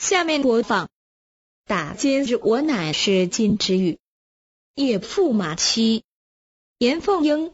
下面播放《打今日我乃是金之玉》，夜驸马妻。严凤英。